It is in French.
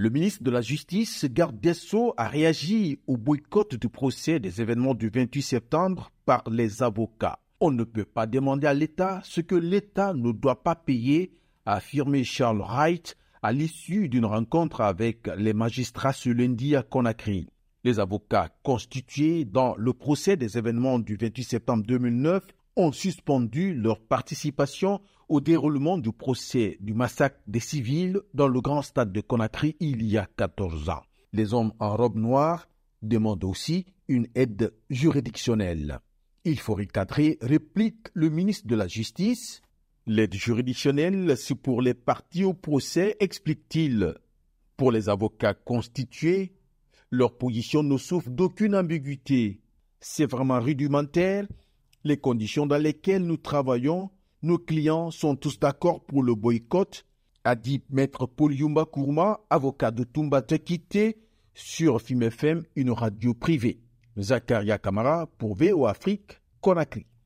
Le ministre de la Justice, Garde des a réagi au boycott du procès des événements du 28 septembre par les avocats. On ne peut pas demander à l'État ce que l'État ne doit pas payer, a affirmé Charles Wright à l'issue d'une rencontre avec les magistrats ce lundi à Conakry. Les avocats constitués dans le procès des événements du 28 septembre 2009 ont suspendu leur participation au déroulement du procès du massacre des civils dans le grand stade de Conakry il y a 14 ans. Les hommes en robe noire demandent aussi une aide juridictionnelle. Il faut recadrer, réplique le ministre de la Justice. L'aide juridictionnelle, c'est pour les parties au procès, explique-t-il. Pour les avocats constitués, leur position ne souffre d'aucune ambiguïté. C'est vraiment rudimentaire les conditions dans lesquelles nous travaillons, nos clients sont tous d'accord pour le boycott, a dit Maître Paul Yumba Kourma, avocat de Tumba Tekite, sur FM, une radio privée. Zakaria Kamara pour VO Afrique, Conakry.